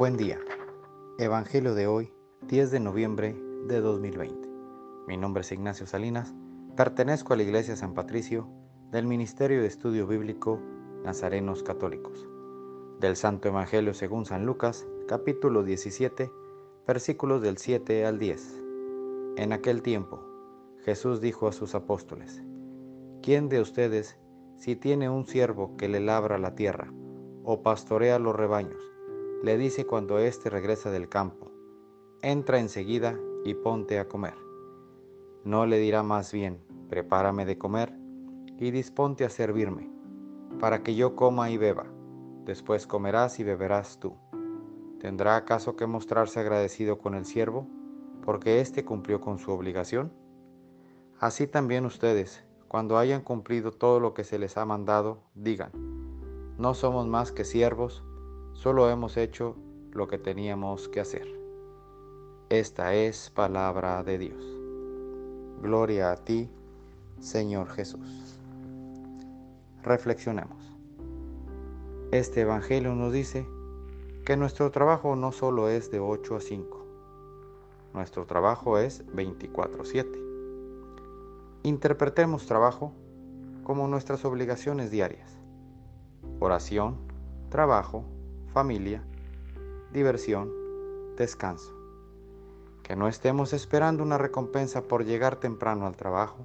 Buen día. Evangelio de hoy, 10 de noviembre de 2020. Mi nombre es Ignacio Salinas. Pertenezco a la Iglesia San Patricio del Ministerio de Estudio Bíblico Nazarenos Católicos. Del Santo Evangelio según San Lucas, capítulo 17, versículos del 7 al 10. En aquel tiempo, Jesús dijo a sus apóstoles, ¿quién de ustedes, si tiene un siervo que le labra la tierra o pastorea los rebaños, le dice cuando éste regresa del campo, entra enseguida y ponte a comer. No le dirá más bien, prepárame de comer y disponte a servirme, para que yo coma y beba, después comerás y beberás tú. ¿Tendrá acaso que mostrarse agradecido con el siervo, porque éste cumplió con su obligación? Así también ustedes, cuando hayan cumplido todo lo que se les ha mandado, digan, no somos más que siervos, Solo hemos hecho lo que teníamos que hacer. Esta es palabra de Dios. Gloria a ti, Señor Jesús. Reflexionemos. Este Evangelio nos dice que nuestro trabajo no solo es de 8 a 5, nuestro trabajo es 24/7. Interpretemos trabajo como nuestras obligaciones diarias. Oración, trabajo, familia, diversión, descanso. Que no estemos esperando una recompensa por llegar temprano al trabajo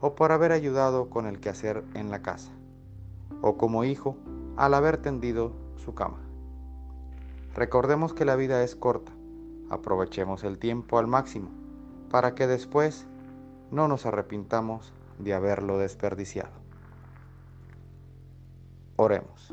o por haber ayudado con el quehacer en la casa o como hijo al haber tendido su cama. Recordemos que la vida es corta, aprovechemos el tiempo al máximo para que después no nos arrepintamos de haberlo desperdiciado. Oremos.